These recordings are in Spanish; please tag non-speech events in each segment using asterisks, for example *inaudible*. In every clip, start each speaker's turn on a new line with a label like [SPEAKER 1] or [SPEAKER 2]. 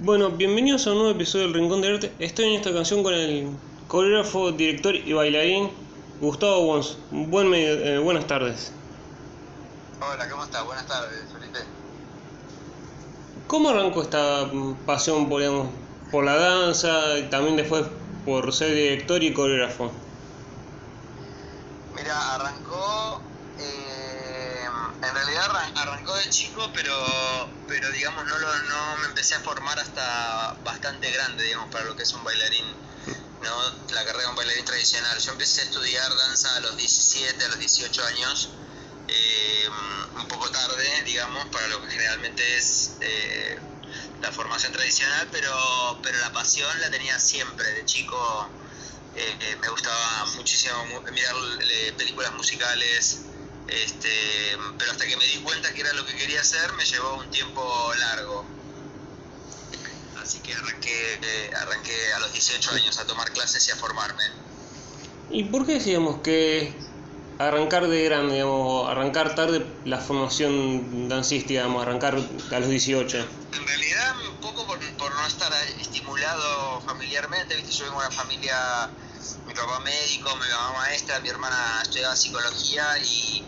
[SPEAKER 1] Bueno, bienvenidos a un nuevo episodio del Rincón del Arte. Estoy en esta canción con el coreógrafo, director y bailarín Gustavo Wons. Buen eh, buenas tardes.
[SPEAKER 2] Hola, ¿cómo estás? Buenas tardes, Felipe.
[SPEAKER 1] ¿Cómo arrancó esta mm, pasión por, digamos, por la danza y también después por ser director y coreógrafo?
[SPEAKER 2] Mira, arrancó. eh, en realidad arran- arrancó de chico, pero, pero digamos, no, lo, no me empecé a formar hasta bastante grande, digamos, para lo que es un bailarín. ¿no? La carrera de un bailarín tradicional. Yo empecé a estudiar danza a los 17, a los 18 años. eh, un poco tarde, digamos, para lo que generalmente es eh, la formación tradicional, pero, pero la pasión la tenía siempre, de chico eh, eh, me gustaba muchísimo mu- mirar películas musicales, este, pero hasta que me di cuenta que era lo que quería hacer me llevó un tiempo largo. Así que arranqué, eh, arranqué a los 18 años a tomar clases y a formarme.
[SPEAKER 1] ¿Y por qué decíamos que arrancar de grande, digamos, arrancar tarde la formación dancística, digamos, arrancar a los 18?
[SPEAKER 2] En realidad, un poco por, por no estar estimulado familiarmente, ¿viste? yo vengo de una familia, mi papá médico, mi mamá maestra, mi hermana estudiaba psicología y,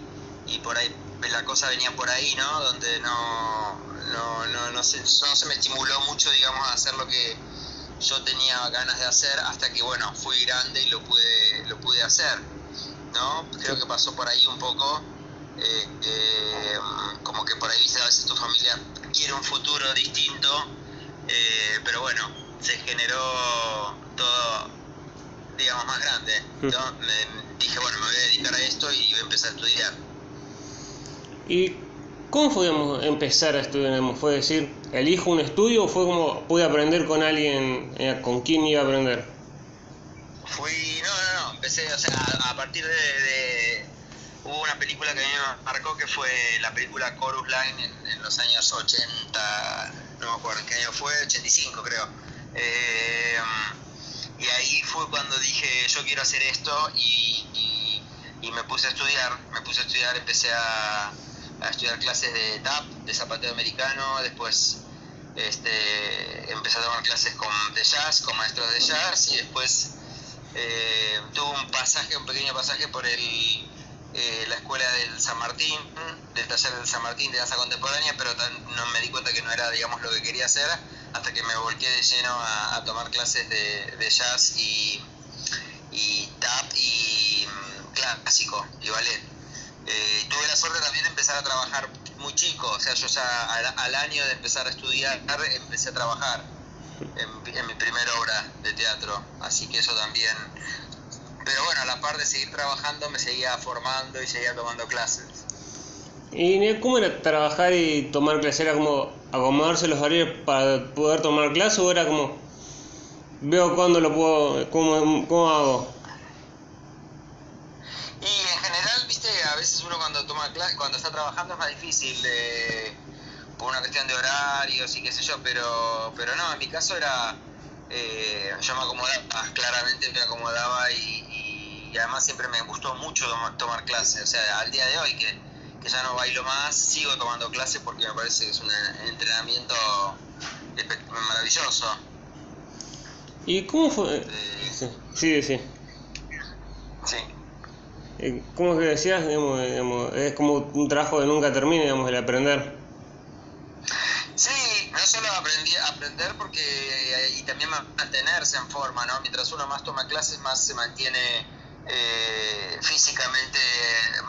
[SPEAKER 2] y por ahí la cosa venía por ahí, ¿no? Donde no, no, no, no, se, no se me estimuló mucho, digamos, a hacer lo que yo tenía ganas de hacer hasta que, bueno, fui grande y lo pude, lo pude hacer, ¿no? Creo que pasó por ahí un poco. eh, eh, como que por ahí a veces tu familia quiere un futuro distinto, eh, pero bueno, se generó todo, digamos, más grande. Yo me dije, bueno, me voy a dedicar a esto y voy a empezar a estudiar.
[SPEAKER 1] ¿Y cómo fue, digamos, empezar a estudiar? ¿Fue decir, elijo un estudio o fue como pude aprender con alguien, eh, con quién iba a aprender?
[SPEAKER 2] Fui, no, no, no, empecé, o sea, a, partir de, de- Hubo una película que a mí me marcó que fue la película Chorus Line en, en los años 80, no me acuerdo en qué año fue, 85 creo. Eh, y ahí fue cuando dije, yo quiero hacer esto y, y- y me puse a estudiar, me puse a estudiar, empecé a, a estudiar clases de tap, de zapateo americano, después este, empecé a tomar clases con, de jazz, con maestros de jazz y después eh, tuve un pasaje, un pequeño pasaje por el, eh, la escuela del San Martín, del taller del San Martín de danza contemporánea, pero no me di cuenta que no era, digamos, lo que quería hacer hasta que me volqué de lleno a, a tomar clases de, de jazz y, y tap y mm, clásico y ballet. Eh, tuve la suerte también de empezar a trabajar muy chico, o sea, yo ya al, al año de empezar a estudiar empecé a trabajar en, en mi primera obra de teatro, así que eso también... Pero bueno, a la par de seguir trabajando me seguía formando y seguía tomando clases.
[SPEAKER 1] ¿Y cómo era trabajar y tomar clases? ¿Era como acomodarse los horarios para poder tomar clases o era como veo cuándo lo puedo, cómo, cómo hago?
[SPEAKER 2] Cuando está trabajando es más difícil eh, por una cuestión de horarios y qué sé yo, pero pero no, en mi caso era eh, yo me acomodaba, claramente me acomodaba y, y- y además siempre me gustó mucho toma- tomar clases, o sea, al día de hoy que, que ya no bailo más, sigo tomando clases porque me parece que es un entrenamiento maravilloso.
[SPEAKER 1] ¿Y cómo fue?
[SPEAKER 2] Eh,
[SPEAKER 1] Sí, sí, sí.
[SPEAKER 2] sí.
[SPEAKER 1] Eh, ¿Cómo que decías? Digamos, digamos, es como un trabajo que nunca termina, digamos, el aprender.
[SPEAKER 2] Sí, no solo aprendí a aprender porque eh, y también ma- mantenerse en forma, ¿no? Mientras uno más toma clases, más se mantiene eh, físicamente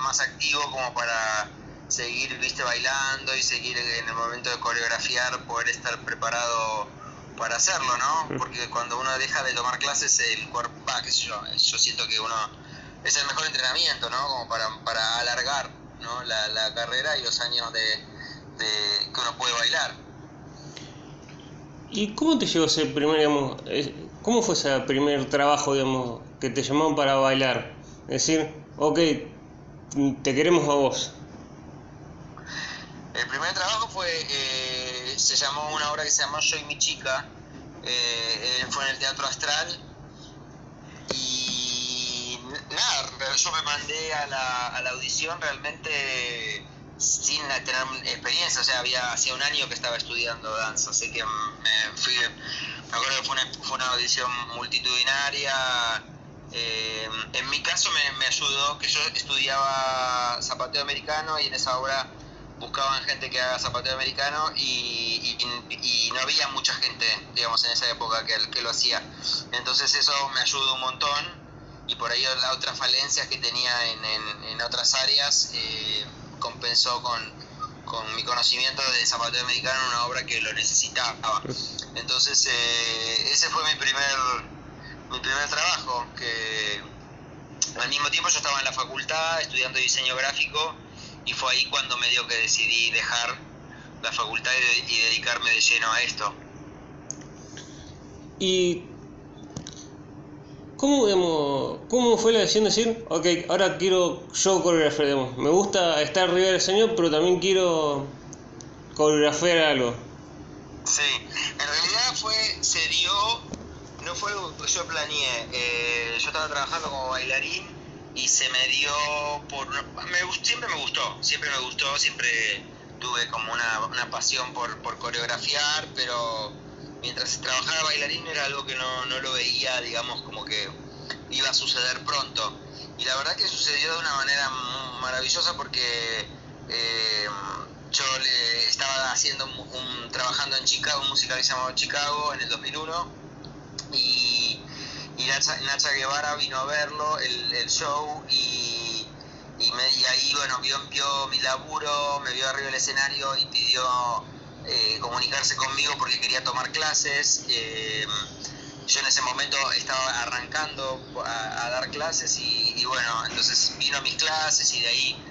[SPEAKER 2] más activo como para seguir, viste, bailando y seguir en el momento de coreografiar, poder estar preparado para hacerlo, ¿no? Porque cuando uno deja de tomar clases, el cuerpo, va, qué sé yo, yo siento que uno es el mejor entrenamiento, ¿no? Como para, para alargar, ¿no? La, la carrera y los años de, de- que uno puede bailar.
[SPEAKER 1] ¿Y cómo te llegó ese primer, digamos, cómo fue ese primer trabajo, digamos, que te llamaron para bailar? Es decir, ok, te queremos a vos.
[SPEAKER 2] El primer trabajo fue, eh, se llamó una obra que se llamó Yo y mi chica, eh, fue en el Teatro Astral y nada, yo me mandé a la, audición realmente sin tener experiencia, o sea, había hacía un año que estaba estudiando danza, así que me fui, me acuerdo que fue una, audición multitudinaria. Eh, en mi caso me, ayudó que yo estudiaba zapateo americano y en esa obra buscaban gente que haga zapateo americano y, y, no había mucha gente, digamos, en esa época que, que lo hacía. Entonces eso me ayudó un montón y por ahí las otras falencias que tenía en, en, en otras áreas. Eh, compensó con, con mi conocimiento de zapateo americano en una obra que lo necesitaba. Entonces, eh, ese fue mi primer, mi primer trabajo, que al mismo tiempo yo estaba en la facultad estudiando diseño gráfico y fue ahí cuando me dio que decidí dejar la facultad y, y dedicarme de lleno a esto.
[SPEAKER 1] ¿Y ¿Cómo, ¿Cómo fue la decisión de decir, ok, ahora quiero yo coreografiar? Digamos? Me gusta estar arriba del escenario, pero también quiero coreografiar algo.
[SPEAKER 2] Sí, en realidad fue, se dio, no fue algo que yo planeé. Eh, yo estaba trabajando como bailarín y se me dio por. Me, siempre me gustó, siempre me gustó, siempre tuve como una, pasión por coreografiar, pero mientras trabajaba bailarín era algo que no, no lo veía, digamos, como que iba a suceder pronto. Y la verdad que sucedió de una manera maravillosa porque eh, yo le estaba haciendo un, trabajando en Chicago, un musical llamado Chicago en el 2001 y, y Nacha, Guevara vino a verlo, el, el show y, y, me, y ahí bueno vio, vio mi laburo, me vio arriba del escenario y pidió eh, comunicarse conmigo porque quería tomar clases. Eh, yo en ese momento estaba arrancando a, dar clases y, bueno, entonces vino a mis clases y de ahí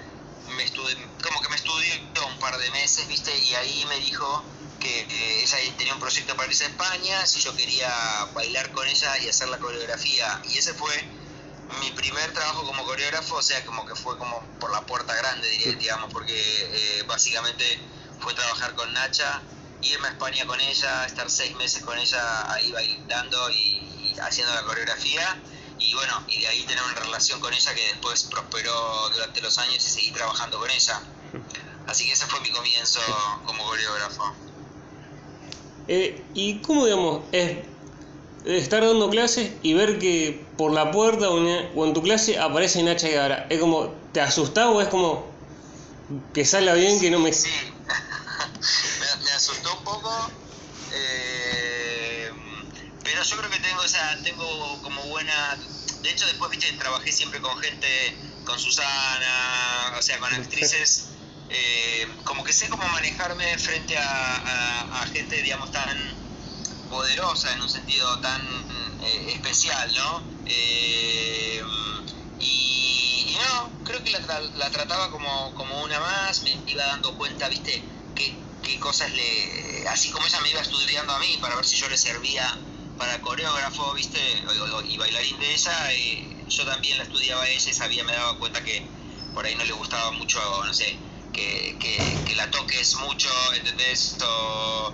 [SPEAKER 2] me estudié, como que me estudió un par de meses, ¿viste? Y ahí me dijo que eh, ella tenía un proyecto para irse a España, si yo quería bailar con ella y hacer la coreografía. Y ese fue mi primer trabajo como coreógrafo, o sea, como que fue como por la puerta grande, diría, digamos, porque básicamente fue trabajar con Nacha, irme a España con ella, estar seis meses con ella ahí bailando y, haciendo la coreografía. Y bueno, y de ahí tener una relación con ella que después prosperó durante los años y seguí trabajando con ella. Así que ese fue mi comienzo como coreógrafo.
[SPEAKER 1] Eh, ¿Y cómo, digamos, es estar dando clases y ver que por la puerta o en, tu clase aparece Nacha Guevara? ¿Es como, te asustás o es como que salga bien, que no me...
[SPEAKER 2] Sí, me, asustó un poco, eh, pero yo creo que tengo, o sea, tengo como buena... De hecho, después, viste, trabajé siempre con gente, con Susana, o sea, con actrices, *laughs* eh, como que sé cómo manejarme frente a, gente, digamos, tan poderosa, en un sentido tan eh, especial, ¿no? y, no, creo que la, la trataba como, como una más, me iba dando cuenta, viste, qué, cosas le. Así como ella me iba estudiando a mí para ver si yo le servía para coreógrafo, ¿viste? y bailarín de ella, y yo también la estudiaba a ella y sabía, me daba cuenta que por ahí no le gustaba mucho, no sé, que, que, la toques mucho, ¿entendés?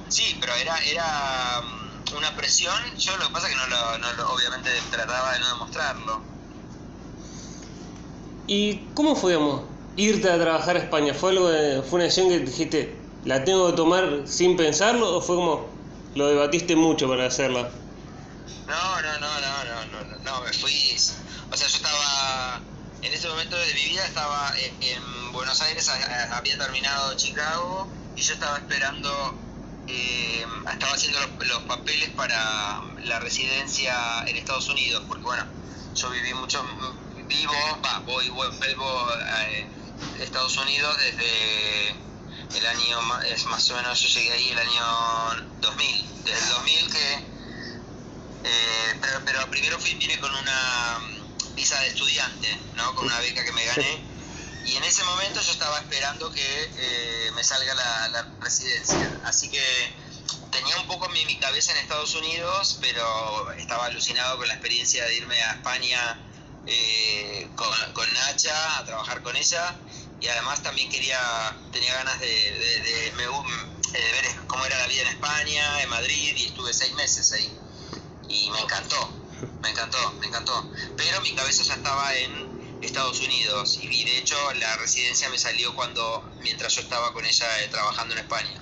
[SPEAKER 2] Sí, pero era, era mm, una presión, yo lo que pasa es que no lo, no obviamente trataba de no demostrarlo.
[SPEAKER 1] ¿Y cómo fue, digamos, irte a trabajar a España? ¿Fue, algo ¿Fue una decisión que dijiste, la tengo que tomar sin pensarlo o fue como lo debatiste mucho para hacerla?
[SPEAKER 2] No, no, no, no, no, no, no, me fui. O sea, yo estaba. En ese momento de mi vida estaba en Buenos Aires, había terminado Chicago y yo estaba esperando. Eh, estaba haciendo los, papeles para la residencia en Estados Unidos, porque bueno, yo viví mucho. Vivo, va, voy, vuelvo a Estados Unidos desde el año, es más o menos, yo llegué ahí el año 2000, desde el 2000 que, eh, pero, pero primero fui, vine con una mm, visa de estudiante, ¿no? Con una beca que me gané. Y en ese momento yo estaba esperando que eh, me salga la, residencia. Así que tenía un poco mi, mi cabeza en Estados Unidos, pero estaba alucinado con la experiencia de irme a España eh, con, con Nacha a trabajar con ella y además también quería, tenía ganas de, de, ver cómo era la vida en España, en Madrid, y estuve seis meses ahí. Y me encantó, me encantó, me encantó. Pero mi cabeza ya estaba en, Estados Unidos. Y, de hecho la residencia me salió cuando, mientras yo estaba con ella eh, trabajando en España.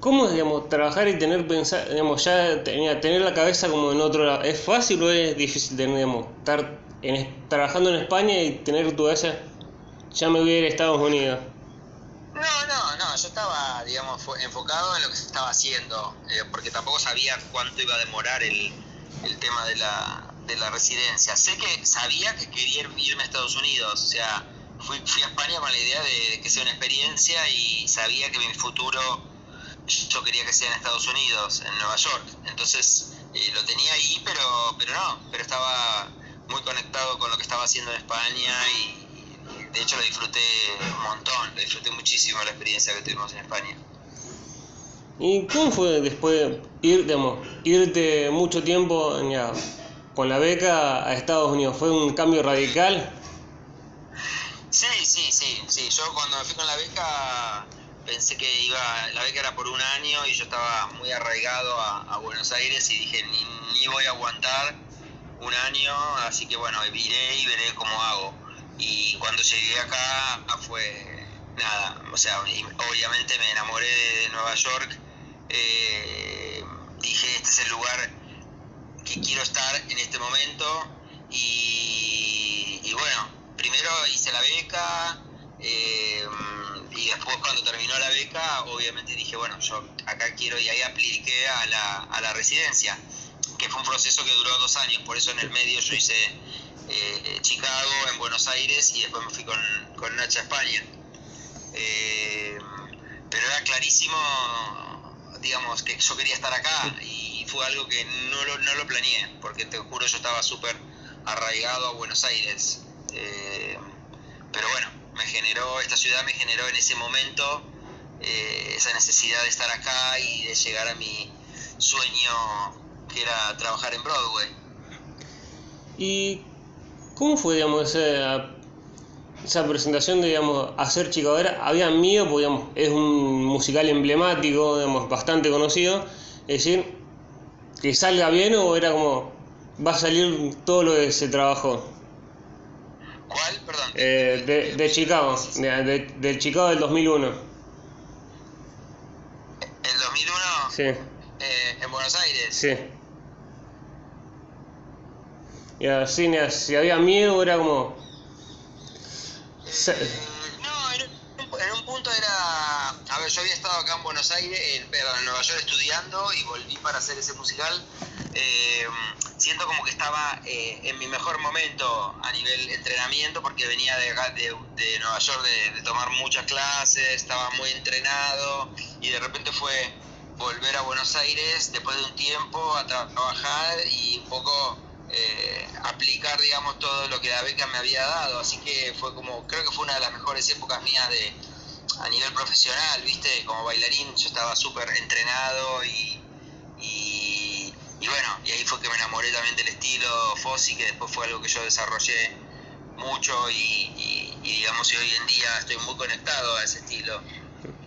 [SPEAKER 1] ¿Cómo es, digamos, trabajar y tener pensar, digamos, ya tenía, tener la cabeza como en otro lado? ¿Es fácil o es difícil tener, digamos, estar en, trabajando en España y tener tu cabeza, ya me voy a a Estados Unidos?
[SPEAKER 2] No, no, no, yo estaba, digamos, enfocado en lo que se estaba haciendo, eh, porque tampoco sabía cuánto iba a demorar el, el tema de la, de la residencia. Sé que sabía que quería irme a Estados Unidos, o sea, fui, fui a España con la idea de que sea una experiencia y sabía que mi futuro yo quería que sea en Estados Unidos, en Nueva York. Entonces eh, lo tenía ahí, pero, pero no, pero estaba muy conectado con lo que estaba haciendo en España y, de hecho lo disfruté un montón, lo disfruté muchísimo la experiencia que tuvimos en España.
[SPEAKER 1] ¿Y cómo fue después ir, digamos, irte mucho tiempo ya, con la beca a Estados Unidos? ¿Fue un cambio radical?
[SPEAKER 2] Sí, sí, sí, sí. Yo cuando me fui con la beca pensé que iba, la beca era por un año y yo estaba muy arraigado a, Buenos Aires y dije, ni, ni, voy a aguantar un año, así que bueno, iré y veré cómo hago. Y cuando llegué acá fue nada, o sea, obviamente me enamoré de Nueva York, eh, dije, este es el lugar que quiero estar en este momento. Y, y bueno, primero hice la beca, eh, y después cuando terminó la beca, obviamente dije, bueno, yo acá quiero y ahí apliqué a la, a la residencia, que fue un proceso que duró dos años, por eso en el medio yo hice eh, Chicago, en Buenos Aires y después me fui con, con Nacha a España. Eh, pero era clarísimo, digamos, que yo quería estar acá y fue algo que no lo, no lo planeé, porque te juro yo estaba súper arraigado a Buenos Aires. Eh, pero bueno, me generó, esta ciudad me generó en ese momento eh, esa necesidad de estar acá y de llegar a mi sueño que era trabajar en Broadway.
[SPEAKER 1] ¿Y cómo fue, digamos, esa, esa presentación de, digamos, hacer Chicadera? ¿Había miedo? Porque, digamos, es un musical emblemático, digamos, bastante conocido. Es decir, que salga bien o era como, va a salir todo lo que se trabajó.
[SPEAKER 2] ¿Cuál? Perdón.
[SPEAKER 1] Eh, de, de, Chicago, de, del Chicago del 2001.
[SPEAKER 2] ¿El 2001?
[SPEAKER 1] Sí.
[SPEAKER 2] Eh, ¿En Buenos Aires?
[SPEAKER 1] Sí. Y así, si había miedo, era como...
[SPEAKER 2] Eh, no, en un, en un, punto era... A ver, yo había estado acá en Buenos Aires, en, en Nueva York estudiando y volví para hacer ese musical. Eh, siento como que estaba eh, en mi mejor momento a nivel entrenamiento porque venía de, de, Nueva York de, tomar muchas clases, estaba muy entrenado y de repente fue volver a Buenos Aires después de un tiempo a trabajar y un poco eh, aplicar digamos todo lo que la beca me había dado así que fue como creo que fue una de las mejores épocas mías de a nivel profesional viste como bailarín yo estaba súper entrenado y y bueno, y ahí fue que me enamoré también del estilo Fossi, que después fue algo que yo desarrollé mucho y, digamos, y hoy en día estoy muy conectado a ese estilo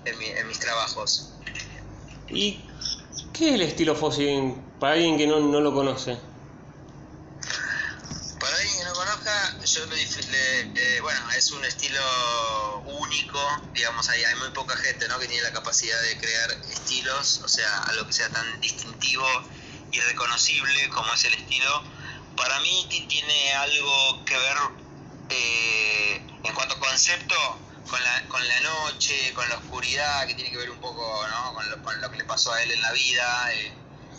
[SPEAKER 2] en, mis trabajos.
[SPEAKER 1] ¿Y qué es el estilo Fossi para alguien que no, lo conoce?
[SPEAKER 2] Yo lo eh, es un estilo único, digamos, hay, hay muy poca gente ¿no? que tiene la capacidad de crear estilos, o sea, algo que sea tan distintivo irreconocible como es el estilo, para mí tiene algo que ver eh, en cuanto a concepto con la, con la noche, con la oscuridad, que tiene que ver un poco ¿no? con, lo, con, lo, que le pasó a él en la vida, eh,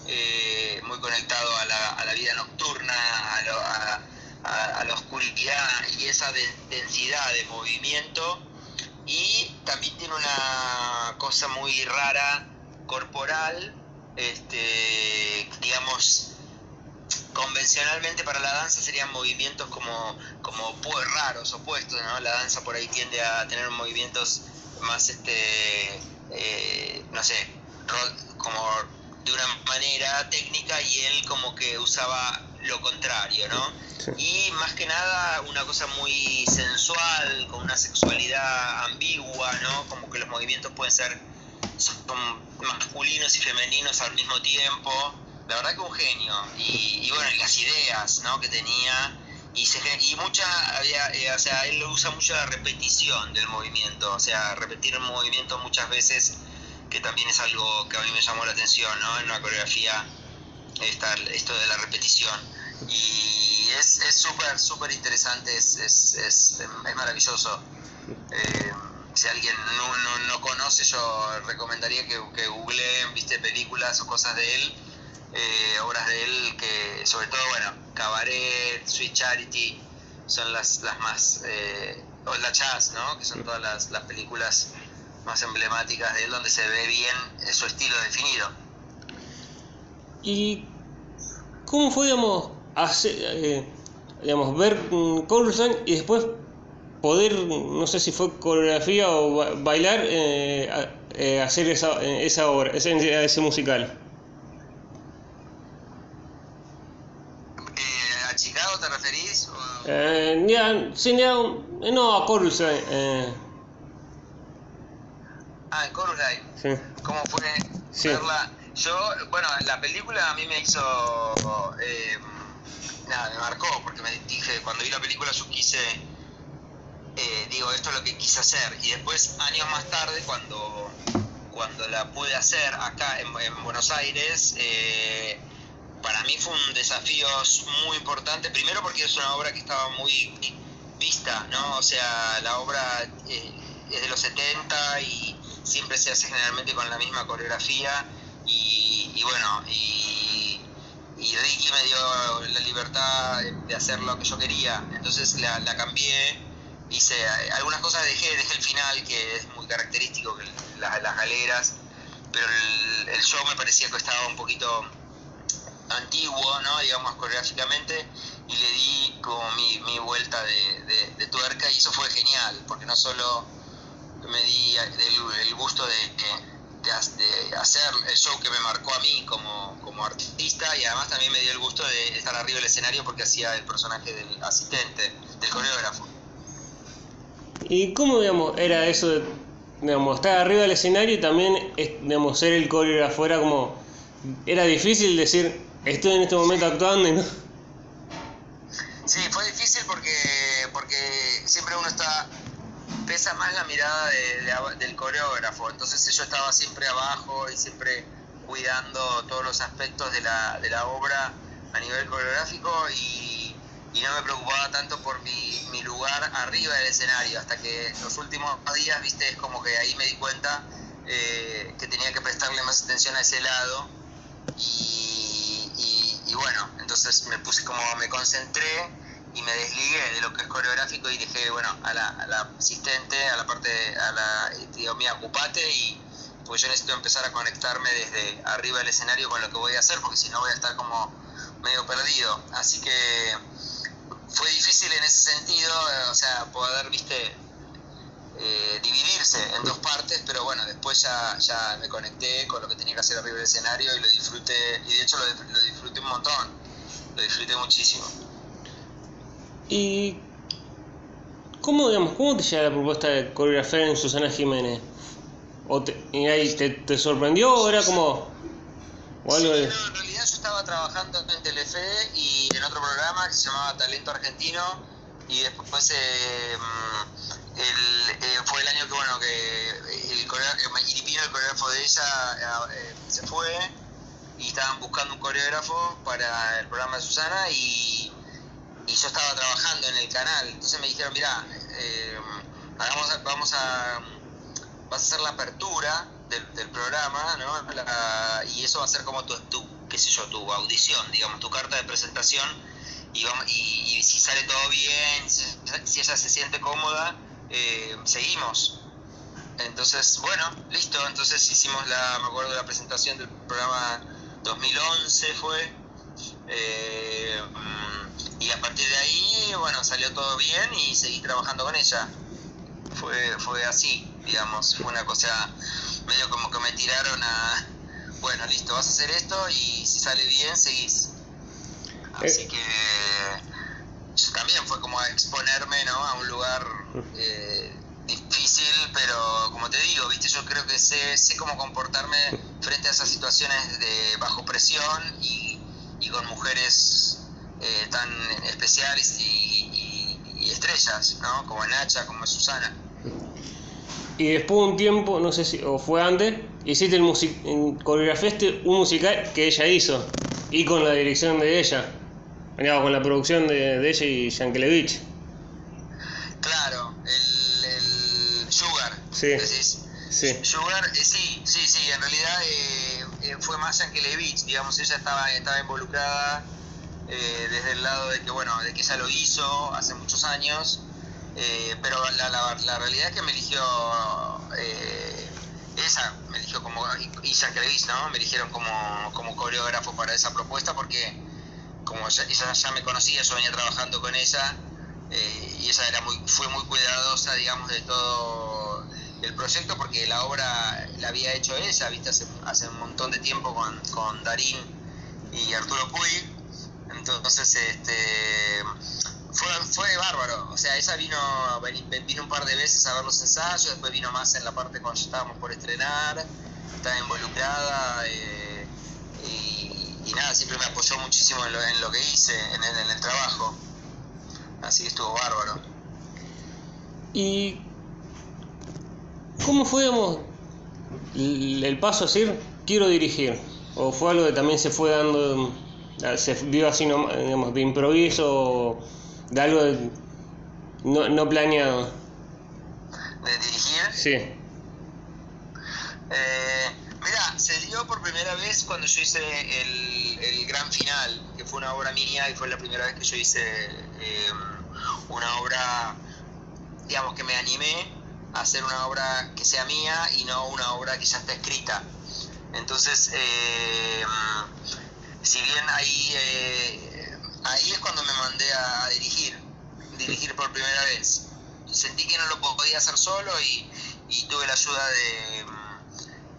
[SPEAKER 2] eh, muy conectado a la, a la, vida nocturna, a, lo, a, a, la oscuridad y esa densidad de movimiento. Y también tiene una cosa muy rara corporal este, digamos, convencionalmente para la danza serían movimientos como, como raros, opuestos, ¿no? La danza por ahí tiende a tener movimientos más, este, eh, no sé, como de una manera técnica y él como que usaba lo contrario, ¿no? Y más que nada una cosa muy sensual, con una sexualidad ambigua, ¿no? Como que los movimientos pueden ser son masculinos y femeninos al mismo tiempo. La verdad que un genio. Y, bueno, las ideas ¿no? que tenía y, se, y mucha, había, eh, o sea, él usa mucho la repetición del movimiento, o sea, repetir un movimiento muchas veces, que también es algo que a mí me llamó la atención, ¿no? En una coreografía, esta, esto de la repetición. Y es súper, súper interesante, es, es, es, es maravilloso. Eh, si alguien no, no, no, conoce, yo recomendaría que, que googleen, viste, películas o cosas de él eh, obras de él que, sobre todo, bueno, Cabaret, Sweet Charity, son las, las más, eh, o La Chaz, ¿no? Que son todas las, las películas más emblemáticas de él donde se ve bien su estilo definido.
[SPEAKER 1] ¿Y cómo fue, digamos, hacer, eh, digamos ver Coruscant y después poder, no sé si fue coreografía o bailar, eh, hacer esa, esa obra, ese, ese musical?
[SPEAKER 2] te referís?
[SPEAKER 1] Eh, ya, sí, ya, no, a Eh.
[SPEAKER 2] Ah, en Chorus Sí. ¿Cómo fue verla? Yo, bueno, la película a mí me hizo. Eh, nada, me marcó, porque me dije, cuando vi la película yo quise. Eh, digo, esto es lo que quise hacer. Y después, años más tarde, cuando, cuando la pude hacer acá en, en Buenos Aires, eh, para mí fue un desafío muy importante, primero porque es una obra que estaba muy vista, ¿no? O sea, la obra eh, es de los 70 y siempre se hace generalmente con la misma coreografía y, bueno, y, Ricky me dio la libertad de hacer lo que yo quería, entonces la, cambié, hice algunas cosas, dejé, dejé el final que es muy característico, las galeras, pero el, show me parecía que estaba un poquito antiguo, ¿no? digamos coreográficamente, y le di como mi, mi vuelta de, de, tuerca y eso fue genial, porque no solo me di el, gusto de, de, hacer el show que me marcó a mí como, como artista y además también me dio el gusto de estar arriba del escenario porque hacía el personaje del asistente, del coreógrafo.
[SPEAKER 1] ¿Y cómo digamos, era eso de digamos, estar arriba del escenario y también digamos, ser el coreógrafo? Era como, era difícil decir, estoy en este momento actuando y no.
[SPEAKER 2] Sí, fue difícil porque, porque siempre uno está. Pesa más la mirada del coreógrafo. Entonces yo estaba siempre abajo y siempre cuidando todos los aspectos de la, de la obra a nivel coreográfico y, no me preocupaba tanto por mi, mi, lugar arriba del escenario. Hasta que los últimos días, viste, es como que ahí me di cuenta eh, que tenía que prestarle más atención a ese lado. Y bueno, entonces me puse como, me concentré y me desligué de lo que es coreográfico y dije, bueno, a la, a la asistente, a la parte, a la, digo, mía, ocupate y pues yo necesito empezar a conectarme desde arriba del escenario con lo que voy a hacer, porque si no voy a estar como medio perdido. Así que fue difícil en ese sentido, eh, o sea, poder, viste, eh, dividirse en dos partes, pero bueno, después ya, ya me conecté con lo que tenía que hacer arriba del escenario y lo disfruté, y de hecho lo, disfruté un montón, lo disfruté muchísimo.
[SPEAKER 1] ¿Y cómo, digamos, cómo te llega la propuesta de coreografiar en Susana Jiménez? ¿O te, ¿Y ahí te, sorprendió o era como.?
[SPEAKER 2] O algo de... en realidad yo estaba trabajando en Telefe y en otro programa que se llamaba Talento Argentino y después eh, el, eh, fue el año que bueno que el coreógrafo, el coreógrafo de ella eh, se fue y estaban buscando un coreógrafo para el programa de Susana y, y yo estaba trabajando en el canal entonces me dijeron mira eh, hagamos, vamos a vas a hacer la apertura del, programa ¿no? y eso va a ser como tu, tu qué sé yo tu audición digamos tu carta de presentación y, y, si sale todo bien si ella se siente cómoda eh, seguimos. Entonces, bueno, listo. Entonces hicimos la, me acuerdo la presentación del programa 2011 fue. Eh, y a partir de ahí, bueno, salió todo bien y seguí trabajando con ella. Fue, fue así, digamos, fue una cosa medio como que me tiraron a, bueno, listo, vas a hacer esto y si sale bien, seguís. Así eh. que también fue como exponerme ¿no? a un lugar eh, difícil, pero como te digo, viste, yo creo que sé, sé cómo comportarme frente a esas situaciones de bajo presión y, y con mujeres eh, tan especiales y, y estrellas, ¿no? Como Nacha, como Susana.
[SPEAKER 1] Y después de un tiempo, no sé si, o fue antes, hiciste el music coreografiaste un musical que ella hizo, y con la dirección de ella, con la producción de, de ella y Yankelevich.
[SPEAKER 2] Claro, el, el Sugar,
[SPEAKER 1] Sí.
[SPEAKER 2] decís.
[SPEAKER 1] Sí.
[SPEAKER 2] Sugar, eh, sí, sí, sí, en realidad eh, eh, fue más Yankelevich, digamos, ella estaba, estaba involucrada eh, desde el lado de que, bueno, de que ella lo hizo hace muchos años, eh, pero la, la, la realidad es que me eligió eh, esa, me eligió como, Yankelevich, ¿no? Me eligieron como, como coreógrafo para esa propuesta porque como ella ya me conocía, yo venía trabajando con ella y ella era muy, fue muy cuidadosa, digamos, de todo el proyecto porque la obra la había hecho ella, viste, hace, hace un montón de tiempo con, con Darín y Arturo Puig. Entonces, este fue, bárbaro. O sea, ella vino, vino un par de veces a ver los ensayos, después vino más en la parte cuando estábamos por estrenar, estaba involucrada eh, y, y nada, siempre me apoyó muchísimo en lo, que hice, en el, trabajo. Así que estuvo bárbaro.
[SPEAKER 1] ¿Y cómo fue, el paso a decir, quiero dirigir? ¿O fue algo que también se fue dando, se dio así, digamos, de improviso, de algo de- no, no planeado?
[SPEAKER 2] De dirigir,
[SPEAKER 1] Sí,
[SPEAKER 2] Eh, mira, se dio por primera vez cuando yo hice el, el gran final, que fue una obra mía y fue la primera vez que yo hice eh, una obra, digamos, que me animé a hacer una obra que sea mía y no una obra que ya está escrita. Entonces, eh, si bien ahí, eh, ahí es cuando me mandé a, dirigir, dirigir por primera vez. Sentí que no lo podía hacer solo y, y tuve la ayuda de,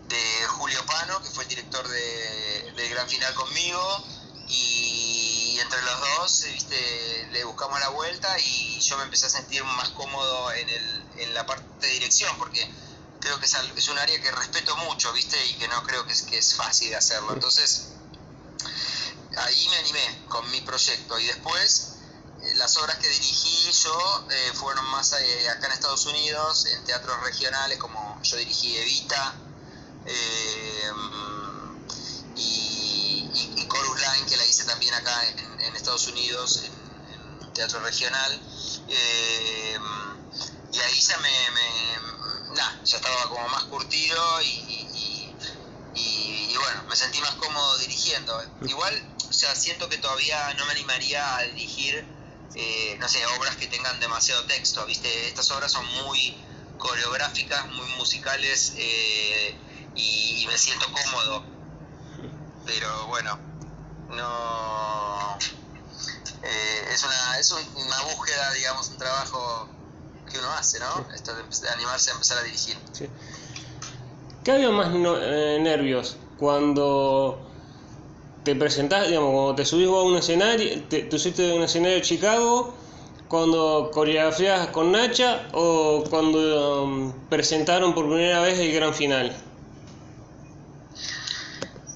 [SPEAKER 2] de Julio Pano, que fue el director de, del gran final conmigo, y entre los dos ¿viste? le buscamos la vuelta y yo me empecé a sentir más cómodo en, el, en la parte de dirección, porque creo que es un área que respeto mucho, ¿viste? Y que no creo que es, que es fácil de hacerlo. Entonces, ahí me animé con mi proyecto y después eh, las obras que dirigí yo eh, fueron más eh, acá en Estados Unidos, en teatros regionales, como yo dirigí Evita y, y, Chorus Line, que la hice también acá en, en Estados Unidos, en, teatro regional. Y ahí ya me, me nah, ya estaba como más curtido y- y- y- y bueno, me sentí más cómodo dirigiendo. Igual, o sea, siento que todavía no me animaría a dirigir, eh, no sé, obras que tengan demasiado texto, ¿viste? Estas obras son muy coreográficas, muy musicales eh, y, y me siento cómodo. Pero bueno, no... eh, es una, es un- una búsqueda, digamos, un trabajo que uno hace, ¿no? Esto de animarse a empezar a dirigir.
[SPEAKER 1] sí. ¿Qué había más no- eh, nervios? Cuando te presentás, digamos, cuando te subís vos a un escenario, te, te subiste a un escenario de Chicago, cuando coreografías con Nacha o cuando um, presentaron por primera vez el gran final.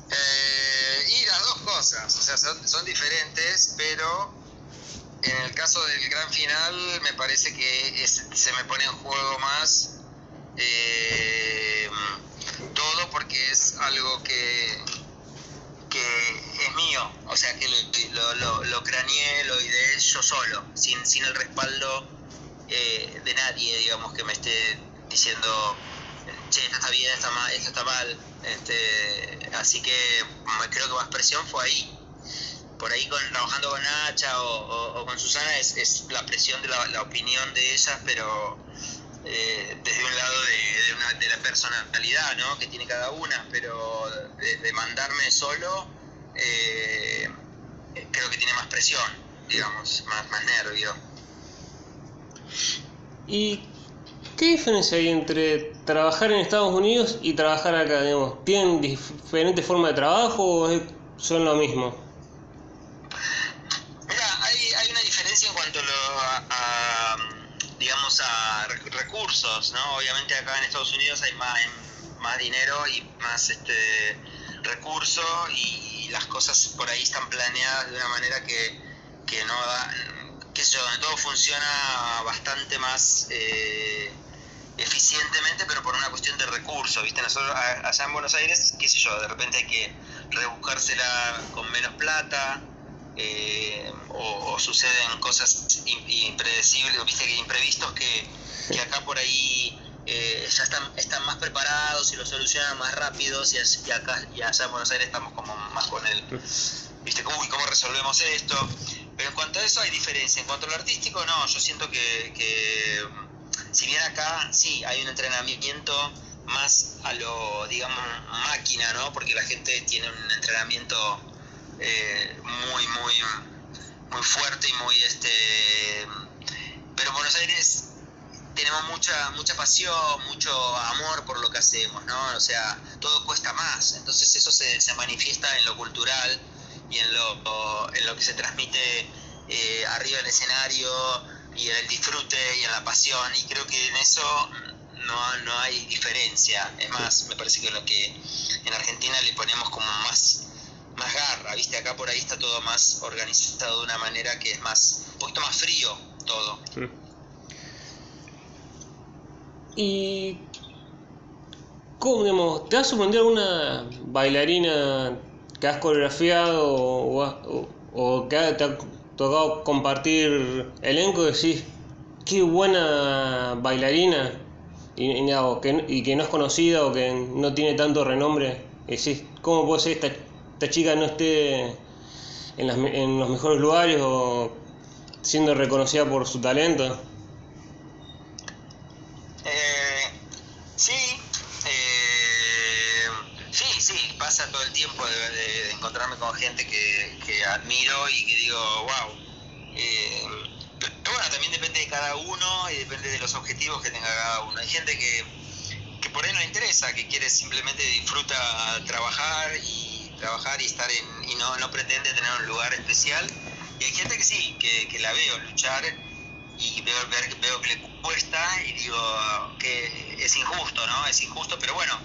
[SPEAKER 2] Eh, y las dos cosas, o sea, son, diferentes, pero en el caso del gran final me parece que se me pone en juego más eh, todo porque es algo que, que es mío, o sea que lo, lo, lo, craneé, lo ideé yo solo, sin, sin el respaldo eh, de nadie, digamos, que me esté diciendo, che, esto está bien, esto está mal. Este, así que creo que más presión fue ahí. Por ahí con, trabajando con Nacha o, o- o con Susana es, es la presión de la, la opinión de ellas, pero eh, desde un lado de, de, una, de la personalidad ¿no? que tiene cada una, pero de, de mandarme solo eh, creo que tiene más presión, digamos, más, más nervio.
[SPEAKER 1] ¿Y qué diferencia hay entre trabajar en Estados Unidos y trabajar acá? Digamos? ¿Tienen diferentes formas de trabajo o es- son lo mismo?
[SPEAKER 2] Mira, hay, hay una diferencia en cuanto lo- a, a, digamos, a rec- recursos, ¿no? Obviamente acá en Estados Unidos hay más, más dinero y más este recurso y las cosas por ahí están planeadas de una manera que, que no da, sé yo, donde todo funciona bastante más eh, eficientemente, pero por una cuestión de recursos, ¿viste? Nosotros allá en Buenos Aires, qué sé yo, de repente hay que rebuscársela con menos plata, eh, o, suceden cosas impredecibles, viste que imprevistos que, que acá por ahí eh, ya están, están más preparados y lo solucionan más rápidos y, acá y allá en Buenos Aires estamos como más con el, viste, uy, ¿cómo resolvemos esto? Pero en cuanto a eso hay diferencia. En cuanto a lo artístico, no, yo siento que, que si bien acá sí hay un entrenamiento más a lo, digamos, máquina, ¿no? Porque la gente tiene un entrenamiento eh, muy, muy, muy fuerte y muy, este... Pero en Buenos Aires tenemos mucha, mucha pasión, mucho amor por lo que hacemos, ¿no? O sea, todo cuesta más, entonces eso se, se manifiesta en lo cultural y en lo, en lo que se transmite eh, arriba del escenario y en el disfrute y en la pasión. Y creo que en eso no, no hay diferencia, es más, me parece que lo que en Argentina le ponemos como más más garra, viste, acá por ahí está todo más organizado de una manera que es más, un poquito más frío todo.
[SPEAKER 1] Y ¿cómo, digamos, te ha sorprendido alguna bailarina que has coreografiado o, o, que te ha tocado compartir elenco y decís, qué buena bailarina y, que, y que no es conocida o que no tiene tanto renombre? Y decís, ¿cómo puede ser esta esta chica no esté en, en los mejores lugares o siendo reconocida por su talento?
[SPEAKER 2] Eh, sí, eh, sí, sí, pasa todo el tiempo de, encontrarme con gente que, que, admiro y que digo, wow. Eh, pero bueno, también depende de cada uno y depende de los objetivos que tenga cada uno. Hay gente que, que por ahí no le interesa, que quiere simplemente disfruta trabajar y trabajar y estar en, y no, no pretende tener un lugar especial. Y hay gente que sí, que, que la veo luchar y veo, veo que le cuesta y digo que es injusto, ¿no? Es injusto, pero bueno,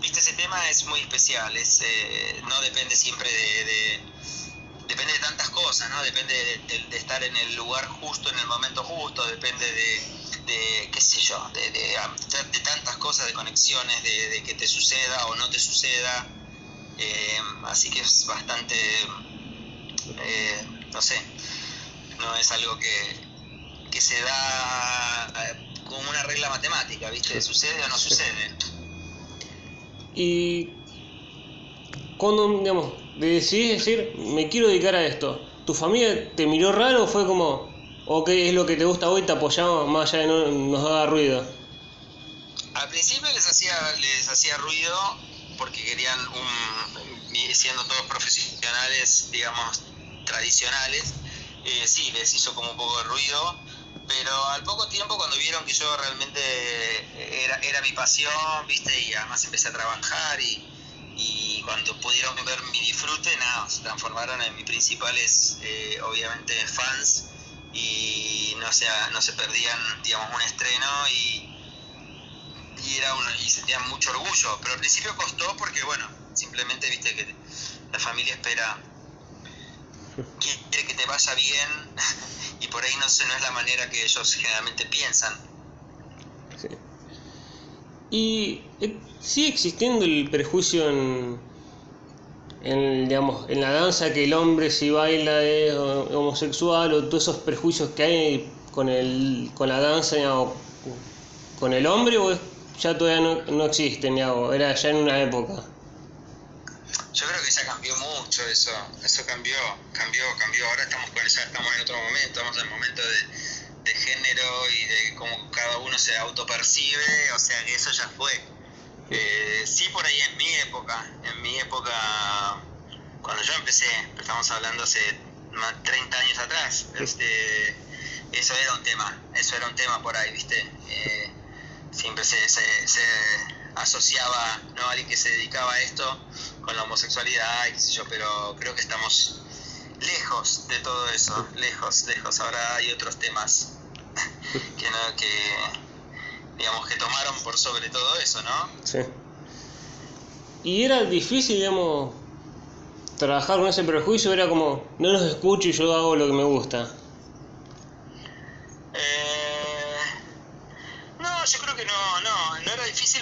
[SPEAKER 2] viste, ese tema es muy especial, es, eh, no depende siempre de, depende de tantas cosas, ¿no? Depende de, estar en el lugar justo, en el momento justo, depende de, qué sé yo, de, de, tantas cosas, de conexiones, de, que te suceda o no te suceda. Eh, así que es bastante, eh, no sé, no es algo que, que se da eh, como una regla matemática, ¿viste? ¿Sucede o no sucede?
[SPEAKER 1] Y cuando, digamos, decidís decir, me quiero dedicar a esto, ¿tu familia te miró raro o fue como, ok, es lo que te gusta hoy, te apoyamos más allá de no nos haga ruido?
[SPEAKER 2] Al principio les hacía, les hacía ruido porque querían un, siendo todos profesionales, digamos, tradicionales, eh, sí, les hizo como un poco de ruido, pero al poco tiempo cuando vieron que yo realmente era, era mi pasión, viste, y además empecé a trabajar y, cuando pudieron ver mi disfrute, nada, se transformaron en mis principales, eh, obviamente, fans y no se, no se perdían, digamos, un estreno y y, era uno, y sentían mucho orgullo, pero al principio costó porque, bueno, simplemente viste que la familia espera, quiere que te vaya bien *laughs* y por ahí no, sé, no es la manera que ellos generalmente piensan.
[SPEAKER 1] Sí. Y eh, sigue existiendo el prejuicio en, en, digamos, en la danza que el hombre si baila es homosexual o todos esos prejuicios que hay con, el, con la danza con el hombre o es ya todavía no, no existen, era ya en una época.
[SPEAKER 2] Yo creo que ya cambió mucho eso, eso cambió, cambió, cambió. Ahora estamos con ya estamos en otro momento, estamos en el momento de, de género y de cómo cada uno se autopercibe, o sea que eso ya fue. Eh, sí, por ahí en mi época, en mi época, cuando yo empecé, estamos hablando hace 30 años atrás, este, eso era un tema, eso era un tema por ahí, ¿viste? Eh, siempre se, se, asociaba ¿no? a alguien que se dedicaba a esto con la homosexualidad y qué sé yo, pero creo que estamos lejos de todo eso, lejos, lejos. Ahora hay otros temas *laughs* que, no, que digamos que tomaron por sobre todo eso, ¿no?
[SPEAKER 1] Sí. Y era difícil, digamos, trabajar con ese prejuicio, era como, no los escucho y yo hago lo que me gusta.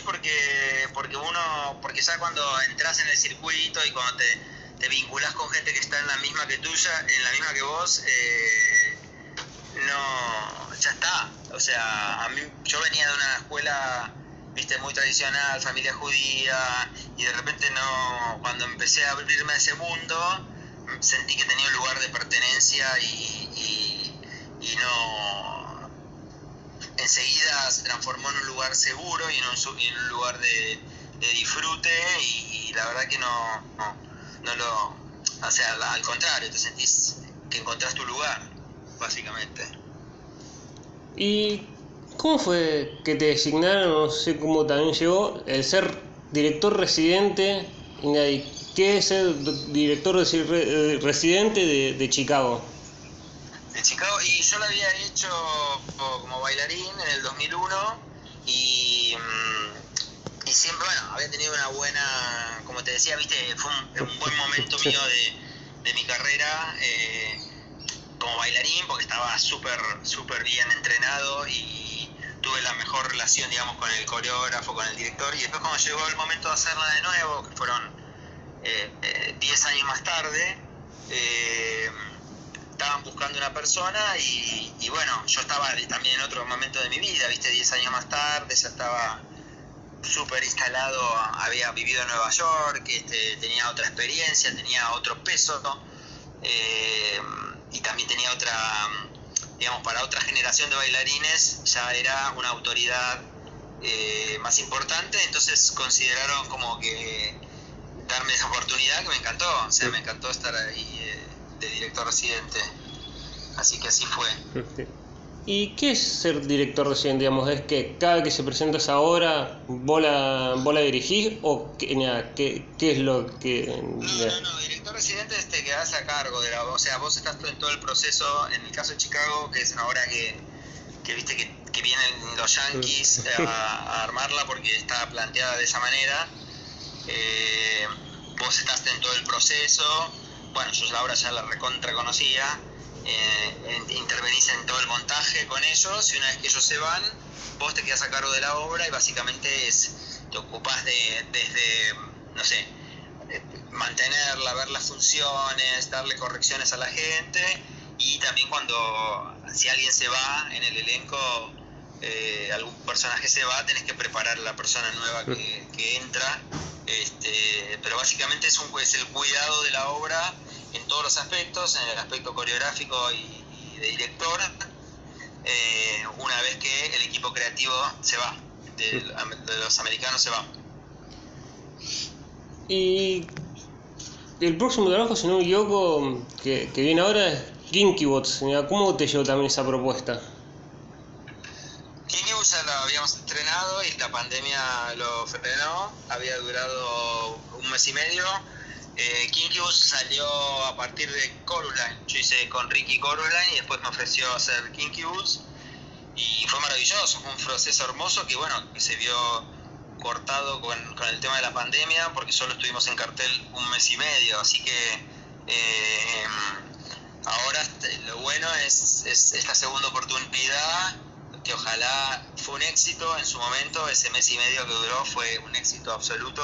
[SPEAKER 2] Porque, porque uno, porque ya cuando entras en el circuito y cuando te, te vinculas con gente que está en la misma que tuya, en la misma que vos, eh, no, ya está. O sea, a yo venía de una escuela, viste, muy tradicional, familia judía, y de repente no, cuando empecé a abrirme a ese mundo, sentí que tenía un lugar de pertenencia y, y no enseguida se transformó en un lugar seguro y en un, lugar de, disfrute y, la verdad que no, no, lo... O sea, al contrario, te sentís que encontrás tu lugar, básicamente.
[SPEAKER 1] ¿Y cómo fue que te designaron, no sé cómo también llegó, el ser director residente, ¿qué es ser director residente de, de Chicago?
[SPEAKER 2] De Chicago y yo lo había hecho como bailarín en el 2001 y, mm, y siempre, bueno, había tenido una buena, como te decía, viste, fue un, buen momento mío de, mi carrera eh, como bailarín porque estaba súper, súper bien entrenado y tuve la mejor relación, digamos, con el coreógrafo, con el director y después cuando llegó el momento de hacerla de nuevo, que fueron 10 eh, eh, años más tarde, eh, estaban buscando una persona y, bueno, yo estaba también en otro momento de mi vida, viste, 10 años más tarde, ya estaba súper instalado, había vivido en Nueva York, este, tenía otra experiencia, tenía otro peso eh, y también tenía otra, digamos, para otra generación de bailarines ya era una autoridad eh, más importante, entonces consideraron como que darme esa oportunidad que me encantó, o sea, me encantó estar ahí. Eh, de director residente. Así que así fue. *laughs*
[SPEAKER 1] ¿Y qué es ser director residente? Digamos, ¿Es que cada vez que se presenta esa obra, vos la, vos dirigís o qué, qué, es lo que...?
[SPEAKER 2] No, no, no, director residente es te quedás a cargo de la... O sea, vos estás en todo el proceso, en el caso de Chicago, que es una obra que, que viste que, que vienen los yankees *laughs* a, armarla porque está planteada de esa manera. Eh, vos estás en todo el proceso, bueno, yo la obra ya la recontra conocía, eh, intervenís en todo el montaje con ellos y una vez que ellos se van, vos te quedas a cargo de la obra y básicamente es, te ocupás de, desde, no sé, mantenerla, ver las funciones, darle correcciones a la gente y también cuando, si alguien se va en el elenco, eh, algún personaje se va, tenés que preparar a la persona nueva que, que entra este, pero básicamente es, un, es el cuidado de la obra en todos los aspectos, en el aspecto coreográfico y, de director, eh, una vez que el equipo creativo se va, de, los americanos se va.
[SPEAKER 1] Y el próximo trabajo, si no me equivoco, que, que viene ahora es Kinky Bots. ¿Cómo te llevó también esa propuesta?
[SPEAKER 2] Kinky ya lo habíamos estrenado y la pandemia lo frenó, había durado un mes y medio. Eh, salió a partir de Corusline, yo hice con Ricky Corusline y después me ofreció hacer Kinky y fue maravilloso, fue un proceso hermoso que bueno, que se vio cortado con, el tema de la pandemia porque solo estuvimos en cartel un mes y medio, así que eh, ahora lo bueno es, es esta segunda oportunidad que ojalá fue un éxito en su momento, ese mes y medio que duró fue un éxito absoluto.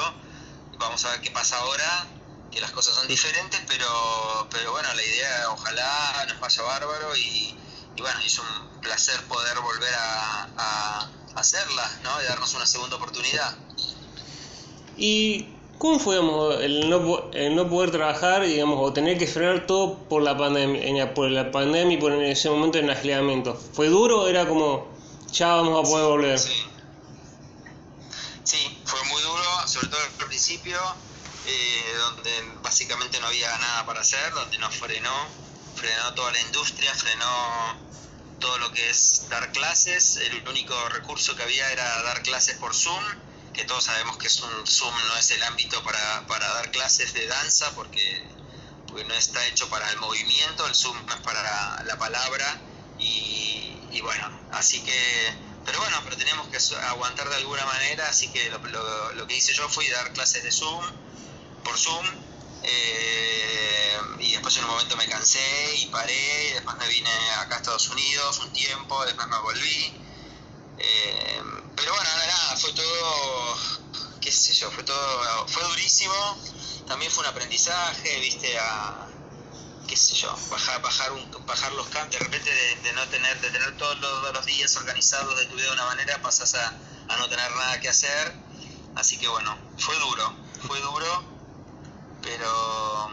[SPEAKER 2] Vamos a ver qué pasa ahora, que las cosas son diferentes, pero, pero bueno, la idea ojalá nos vaya bárbaro y, bueno, es un placer poder volver a, a, hacerla, ¿no? Y darnos una segunda oportunidad.
[SPEAKER 1] ¿Y cómo fue el, no, el no poder trabajar digamos, o tener que frenar todo por la pandemia, por la pandemia y por ese momento de aislamiento? ¿Fue duro o era como, ya vamos a poder volver.
[SPEAKER 2] Sí. sí, fue muy duro, sobre todo al principio, eh, donde básicamente no había nada para hacer, donde nos frenó, frenó toda la industria, frenó todo lo que es dar clases, el único recurso que había era dar clases por Zoom, que todos sabemos que es un Zoom no es el ámbito para, para dar clases de danza porque, porque no está hecho para el movimiento, el Zoom es para la palabra y, y bueno, así que, pero bueno, pero teníamos que aguantar de alguna manera, así que lo, que hice yo fue dar clases de Zoom, por Zoom, eh, y después en un momento me cansé y paré, después me vine acá a Estados Unidos un tiempo, después me volví, eh, pero bueno, nada, fue todo, qué sé yo, fue todo, fue durísimo, también fue un aprendizaje, viste, a, qué sé yo, bajar, bajar, un, bajar los cambios, de repente de, no tener, de tener todos los, días organizados de tu vida de una manera, pasas a, a no tener nada que hacer, así que bueno, fue duro, fue duro, pero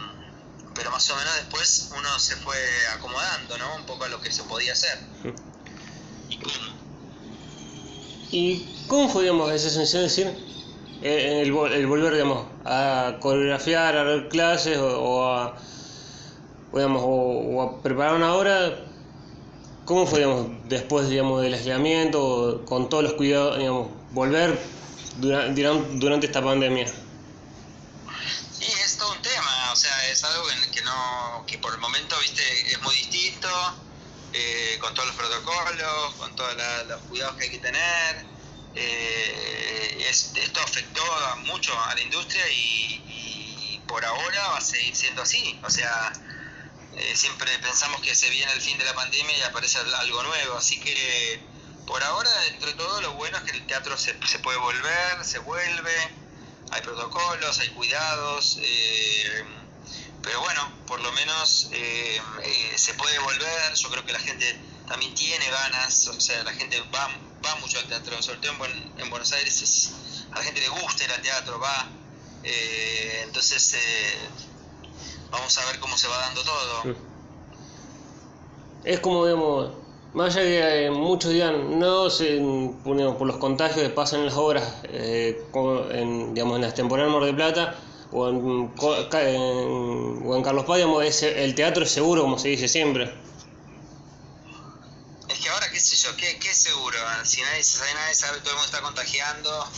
[SPEAKER 2] pero más o menos después uno se fue acomodando, ¿no? Un poco a lo que se podía hacer. ¿Y?
[SPEAKER 1] ¿Y cómo fue, digamos, esa sensación de decir, eh, el, el, volver, digamos, a coreografiar, a dar clases o, a, digamos, o, preparar una obra? ¿Cómo fue, después, digamos, del aislamiento, con todos los cuidados, digamos, volver durante, durante esta pandemia?
[SPEAKER 2] es algo que, no, que por el momento, viste, es muy distinto, eh, con todos los protocolos, con todos los cuidados que hay que tener. Eh, esto afectó mucho a la industria y, por ahora va a seguir siendo así. O sea, eh, siempre pensamos que se viene el fin de la pandemia y aparece algo nuevo. Así que por ahora, entre todo, lo bueno es que el teatro se, se puede volver, se vuelve, hay protocolos, hay cuidados. Eh, pero bueno, por lo menos eh, eh, se puede volver, yo creo que la gente también tiene ganas, o sea, la gente va, va mucho al teatro, sobre todo en, Buenos Aires a la gente le gusta ir al teatro, va, eh, entonces vamos a ver cómo se va dando todo.
[SPEAKER 1] Es como, digamos, más allá que muchos digan, no, se, por los contagios que pasan en las obras, en, digamos, en las temporadas de Mar de Plata, o en, Carlos Paz, es, el teatro es seguro, como se dice siempre.
[SPEAKER 2] Es que ahora, qué sé yo, qué, qué seguro, si nadie, nadie sabe, todo el mundo está contagiando.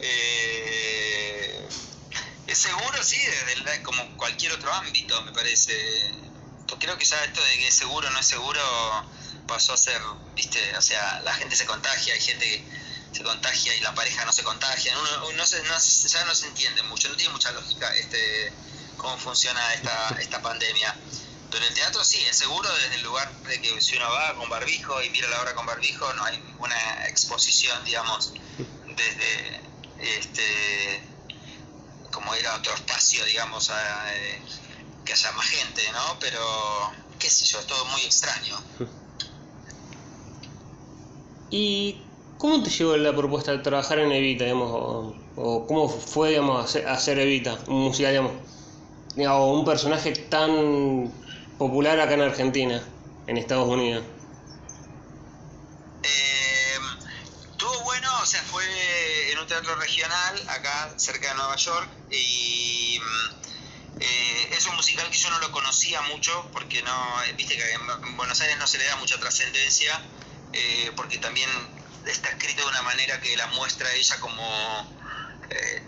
[SPEAKER 2] Eh, es seguro, sí, desde como cualquier otro ámbito, me parece. Creo que ya esto de que es seguro o no es seguro pasó a ser, viste, o sea, la gente se contagia, hay gente que se contagia y la pareja no se contagia. Uno, no se, no, ya no se entiende mucho, no tiene mucha lógica este cómo funciona esta, esta pandemia. Pero el teatro sí, es seguro desde el lugar de que si uno va con barbijo y mira la obra con barbijo, no hay ninguna exposición, digamos, desde este como ir a otro espacio, digamos, a, eh, que haya más gente, ¿no? Pero, qué sé yo, es todo muy extraño.
[SPEAKER 1] ¿Y ¿Cómo te llegó la propuesta de trabajar en Evita, digamos, o, cómo fue, digamos, hacer, Evita, un musical, digamos, o un personaje tan popular acá en Argentina, en Estados Unidos?
[SPEAKER 2] Eh, estuvo bueno, o sea, fue en un teatro regional acá cerca de Nueva York y eh, es un musical que yo no lo conocía mucho porque no, viste que en Buenos Aires no se le da mucha trascendencia eh, porque también está escrito de una manera que la muestra ella como... Eh,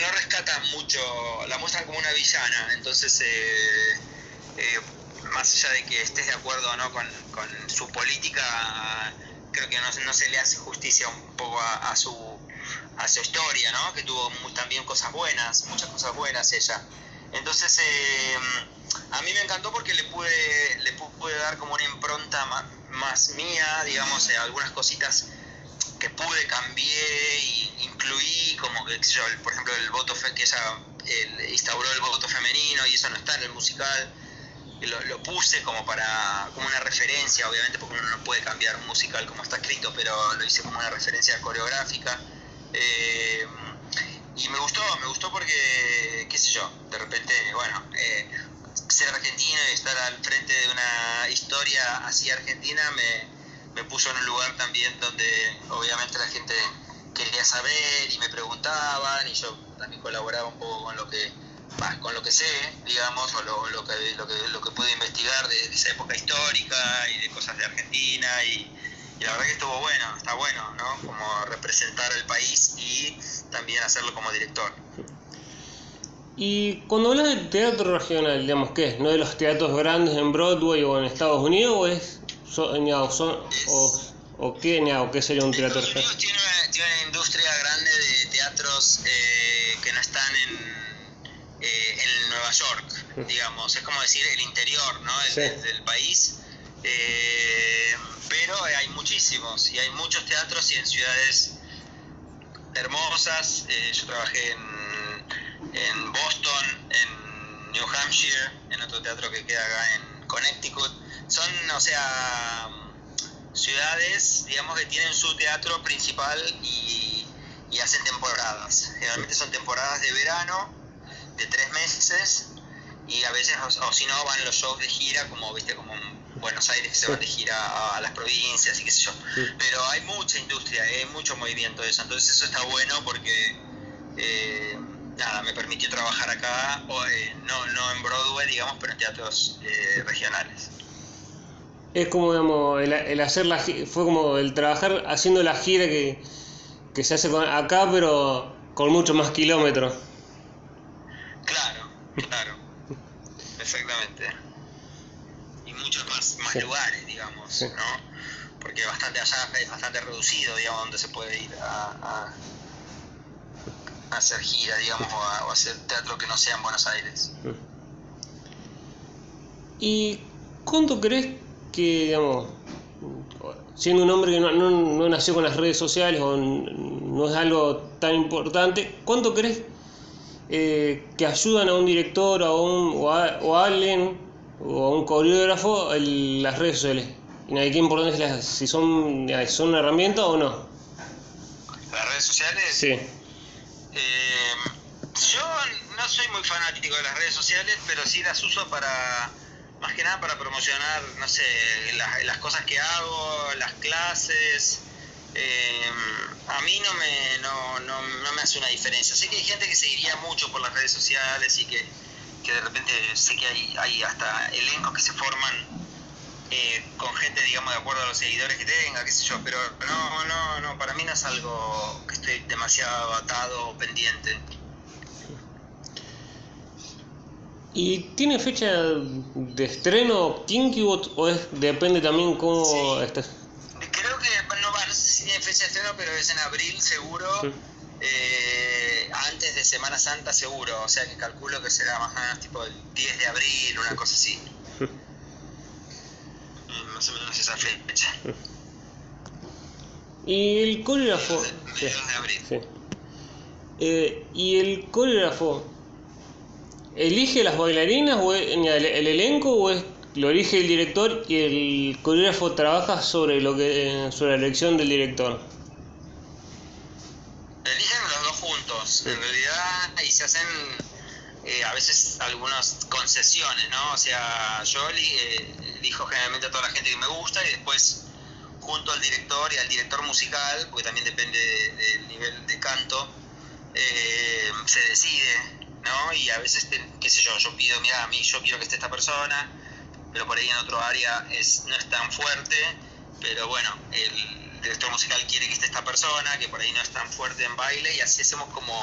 [SPEAKER 2] no, rescata mucho, la muestra como una villana, entonces eh, eh, más allá de que estés de acuerdo no con, su política, creo que no, se le hace justicia un poco a, su, a su historia, ¿no? que tuvo también cosas buenas, muchas cosas buenas ella. Entonces, a mí me encantó porque le pude, le pude dar como una impronta más, más mía, digamos, algunas cositas que pude, cambié y incluí como que yo, por ejemplo el voto que ella instauró el voto femenino y eso no está en el musical lo, puse como para como una referencia obviamente porque uno no puede cambiar un musical como está escrito pero lo hice como una referencia coreográfica. Eh, y me gustó me gustó porque qué sé yo de repente bueno eh, ser argentino y estar al frente de una historia así argentina me me puso en un lugar también donde obviamente la gente quería saber y me preguntaban y yo también colaboraba un poco con lo que con lo que sé, digamos, o lo, que, lo, que, lo que pude investigar de, esa época histórica y de cosas de Argentina y, la verdad que estuvo bueno, está bueno, ¿no? Como representar al país y también hacerlo como director.
[SPEAKER 1] Y cuando hablas de teatro regional, digamos, ¿qué es? ¿No de los teatros grandes en Broadway o en Estados Unidos o es son, o, qué, qué sería un teatro
[SPEAKER 2] tiene, tiene una industria grande de teatros eh, que no están en, eh, en Nueva York, digamos, es como decir el interior ¿no? del, país, eh, pero hay muchísimos y hay muchos teatros y en ciudades hermosas. Eh, yo trabajé en, en Boston, en New Hampshire, en otro teatro que queda acá en Connecticut. Son, o sea, ciudades, digamos, que tienen su teatro principal y, y hacen temporadas. Generalmente son temporadas de verano, de tres meses, y a veces, o, si no, van los shows de gira, como viste, como en Buenos Aires que se van de gira a, las provincias y qué sé yo. Pero hay mucha industria, hay mucho movimiento de eso, entonces eso está bueno porque, eh, nada, me permitió trabajar acá, eh, no, no en Broadway, digamos, pero en teatros eh, regionales.
[SPEAKER 1] Es como, digamos, el, el hacer la fue como el trabajar haciendo la gira que, que se hace acá, pero con muchos más kilómetros.
[SPEAKER 2] Claro, claro. *laughs* Exactamente. Y muchos más, más lugares, digamos, ¿no? Porque bastante allá es bastante reducido, digamos, donde se puede ir a, a, hacer gira, digamos, o a, hacer teatro que no sea en Buenos Aires.
[SPEAKER 1] ¿Y cuánto crees que, digamos, siendo un hombre que no, no, no, nació con las redes sociales o no es algo tan importante, ¿cuánto crees eh, que ayudan a un director o, un, o, a, alguien o a un coreógrafo en las redes sociales. Y qué importante es si son, son una herramienta o no.
[SPEAKER 2] ¿Las redes sociales?
[SPEAKER 1] Sí.
[SPEAKER 2] Eh, yo no soy muy fanático de las redes sociales, pero sí las uso para, más que nada para promocionar, no sé, las, cosas que hago, las clases, eh, a mí no me, no, no, no, me hace una diferencia. Sé que hay gente que seguiría mucho por las redes sociales y que, que de repente sé que hay, hay hasta elencos que se forman eh, con gente, digamos, de acuerdo a los seguidores que tenga, qué sé yo, pero no, no, no, para mí no es algo que estoy demasiado atado o pendiente.
[SPEAKER 1] ¿Y tiene fecha de estreno Kinkybot o es, depende también cómo
[SPEAKER 2] sí. Creo que no, no sé si tiene fecha de estreno, pero es en abril seguro. Eh, antes de Semana Santa seguro, o sea que calculo que será más o menos tipo el 10 de abril, una cosa así. Más o menos esa fecha.
[SPEAKER 1] Y el coreógrafo.
[SPEAKER 2] Sí. de abril.
[SPEAKER 1] Sí. Eh, y el coreógrafo, ¿elige las bailarinas o el, el elenco o es lo elige el director y el coreógrafo trabaja sobre lo que sobre la elección del director.
[SPEAKER 2] Eligen los dos juntos, en realidad y se hacen eh, a veces algunas concesiones, ¿no? O sea, yo eh, elijo generalmente a toda la gente que me gusta y después junto al director y al director musical, porque también depende del nivel de canto, eh, se decide, ¿no? Y a veces, qué sé yo, yo pido, mira, a mí yo quiero que esté esta persona, pero por ahí en otro área es, no es tan fuerte, pero bueno, el director musical quiere que esté esta persona, que por ahí no es tan fuerte en baile, y así hacemos como,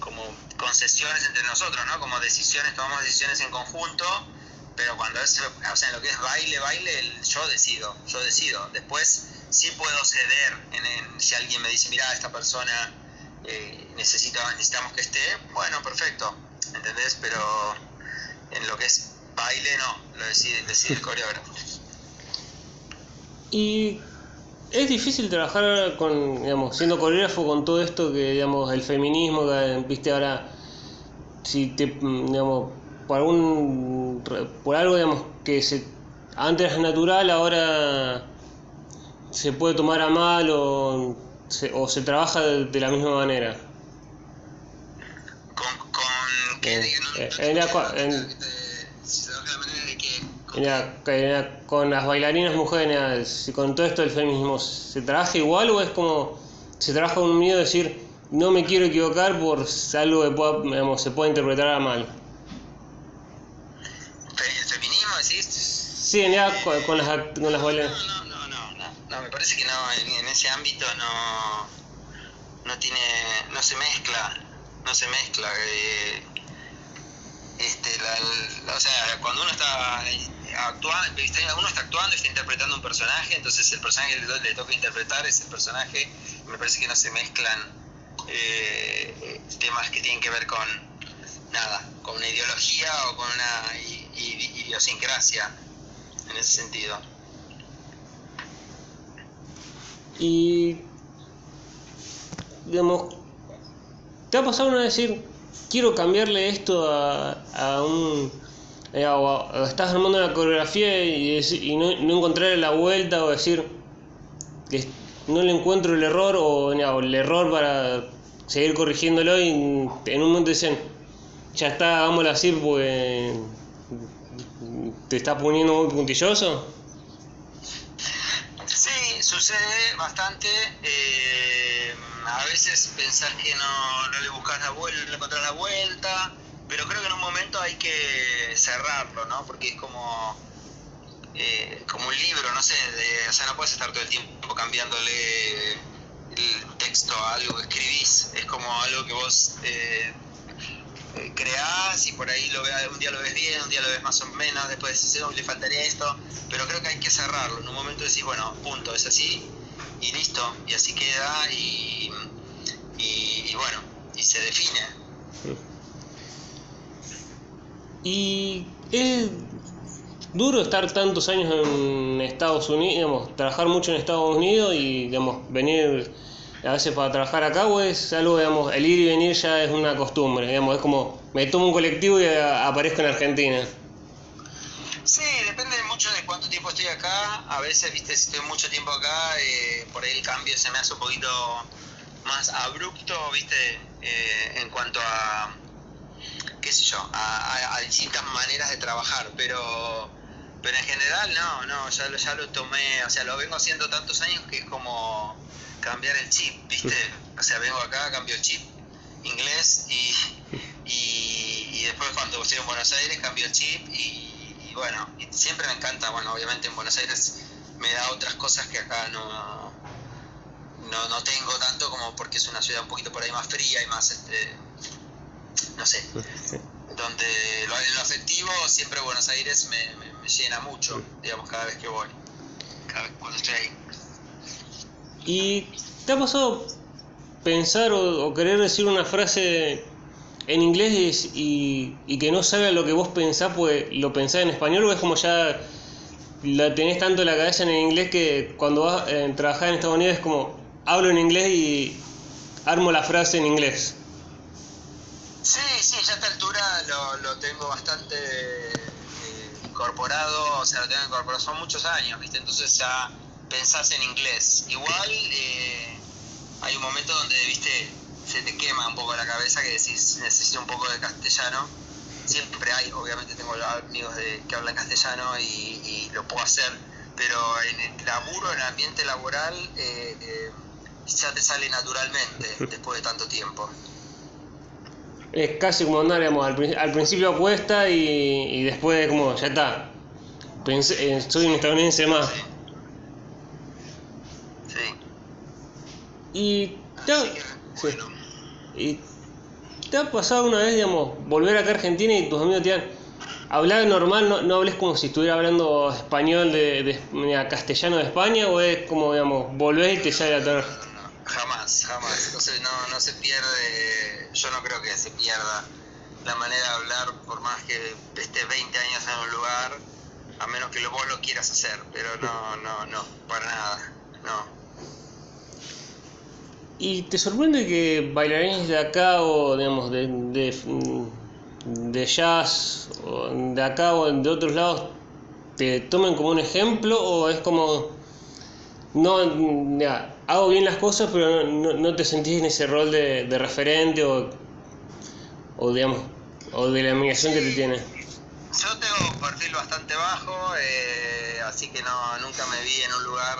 [SPEAKER 2] como concesiones entre nosotros, ¿no? Como decisiones, tomamos decisiones en conjunto, pero cuando es, o sea, en lo que es baile, baile, yo decido, yo decido. Después sí puedo ceder en, si alguien me dice, mira, esta persona eh, necesita, necesitamos que esté, bueno, perfecto, ¿entendés? Pero en lo que es baile no, lo decide, decide el coreógrafo.
[SPEAKER 1] Y es difícil trabajar con, digamos, siendo coreógrafo con todo esto que, digamos, el feminismo, que, viste, ahora, si te, digamos, por algún, por algo, digamos, que se, antes era natural, ahora se puede tomar a mal o se, o se trabaja de, la misma manera.
[SPEAKER 2] ¿Con, con qué?
[SPEAKER 1] Eh, en, con las bailarinas mujeres, con todo esto del feminismo, ¿se trabaja igual o es como se trabaja con un miedo de decir no me quiero equivocar por algo que pueda, se pueda interpretar a mal?
[SPEAKER 2] ¿El feminismo decís?
[SPEAKER 1] Sí, ya con, con, las, con las bailarinas.
[SPEAKER 2] No, no, no, no, no, me parece que no, en, ese ámbito no, no tiene, no se mezcla, no se mezcla. Eh, este, la, o sea, cuando uno está actuando, uno está actuando está interpretando un personaje, entonces el personaje que le, toca interpretar es el personaje, me parece que no se mezclan eh, temas que tienen que ver con nada, con una ideología o con una idiosincrasia en ese sentido.
[SPEAKER 1] Y digamos, ¿te ha pasado una vez decir, quiero cambiarle esto a, a un... eh, o a- estás armando una coreografía y, y no, no encontrarle la vuelta o decir que no le encuentro el error o, el error para seguir corrigiéndolo y en un momento dicen, ya está, hagámoslo así porque te estás poniendo muy puntilloso?
[SPEAKER 2] Sí, sucede bastante. eh, a veces pensás que no, no le buscas la vuelta, no le la vuelta, pero creo que en un momento hay que cerrarlo, ¿no? Porque es como, eh, como un libro, no sé, o sea, no puedes estar todo el tiempo cambiándole el texto a algo que escribís. Es como algo que vos eh, eh, creás y por ahí lo ve, un día lo ves bien, un día lo ves más o menos, después decís, "Oh, le faltaría esto, pero creo que hay que cerrarlo. En un momento decís, bueno, punto, es así y listo, y así queda y, y bueno, y se define.
[SPEAKER 1] Y es duro estar tantos años en Estados Unidos, digamos, trabajar mucho en Estados Unidos y digamos, venir a veces para trabajar acá o es algo, digamos, el ir y venir ya es una costumbre, digamos, es como me tomo un colectivo y a- aparezco en Argentina.
[SPEAKER 2] Sí, depende mucho de cuánto tiempo estoy acá. A veces, viste, si estoy mucho tiempo acá, eh, por ahí el cambio se me hace un poquito más abrupto, viste, eh, en cuanto a, qué sé yo, a, a- a distintas maneras de trabajar. Pero, pero en general, no, no, ya, lo- ya lo tomé, o sea, lo vengo haciendo tantos años que es como cambiar el chip, viste. O sea, vengo acá, cambio el chip inglés y, y, y después cuando estoy en Buenos Aires cambio el chip y, y bueno, y siempre me encanta, bueno, obviamente en Buenos Aires me da otras cosas que acá no, no, no tengo tanto como porque es una ciudad un poquito por ahí más fría y más, este, no sé, donde lo, en lo afectivo siempre Buenos Aires me, me, me llena mucho, digamos, cada vez que voy, cada vez cuando estoy ahí.
[SPEAKER 1] ¿Y te ha pasado pensar o, querer decir una frase en inglés y, y que no salga lo que vos pensás, pues lo pensás en español o es como ya la tenés tanto en la cabeza en el inglés que cuando vas a trabajar en Estados Unidos es como hablo en inglés y armo la frase en inglés?
[SPEAKER 2] Sí, sí, ya a esta altura lo, lo tengo bastante eh, incorporado, o sea, lo tengo incorporado, son muchos años, ¿viste? Entonces ya pensás en inglés. Igual eh, hay un momento donde, ¿viste? Se te quema un poco la cabeza que decís, necesito un poco de castellano. Siempre hay, obviamente tengo amigos de, que hablan castellano y, y lo puedo hacer, pero en el laburo, en el ambiente laboral, eh, eh, ya te sale naturalmente *laughs* después de tanto tiempo.
[SPEAKER 1] Es casi como andar, digamos, al, al principio cuesta y, y después como ya está. Pensé, soy un estadounidense más.
[SPEAKER 2] Sí.
[SPEAKER 1] Y te ha-
[SPEAKER 2] Así que,
[SPEAKER 1] sí.
[SPEAKER 2] bueno.
[SPEAKER 1] ¿Y te ha pasado una vez, digamos, volver acá a Argentina y tus amigos te digan, hablar normal, no, no hables como si estuviera hablando español de, de- castellano de España o es como, digamos, volvés y te sale a
[SPEAKER 2] no, jamás, jamás. Entonces no, no se pierde, yo no creo que se pierda la manera de hablar por más que estés 20 años en un lugar, a menos que vos lo quieras hacer, pero no, no, no, para nada, no.
[SPEAKER 1] ¿Y te sorprende que bailarines de acá o, digamos, de, de, de jazz, o de acá o de otros lados, te tomen como un ejemplo o es como, no, ya, hago bien las cosas pero no, no, te sentís en ese rol de, de referente o, o, digamos, o de la admiración que te tiene?
[SPEAKER 2] Yo tengo un perfil bastante bajo, eh, así que no, nunca me vi en un lugar,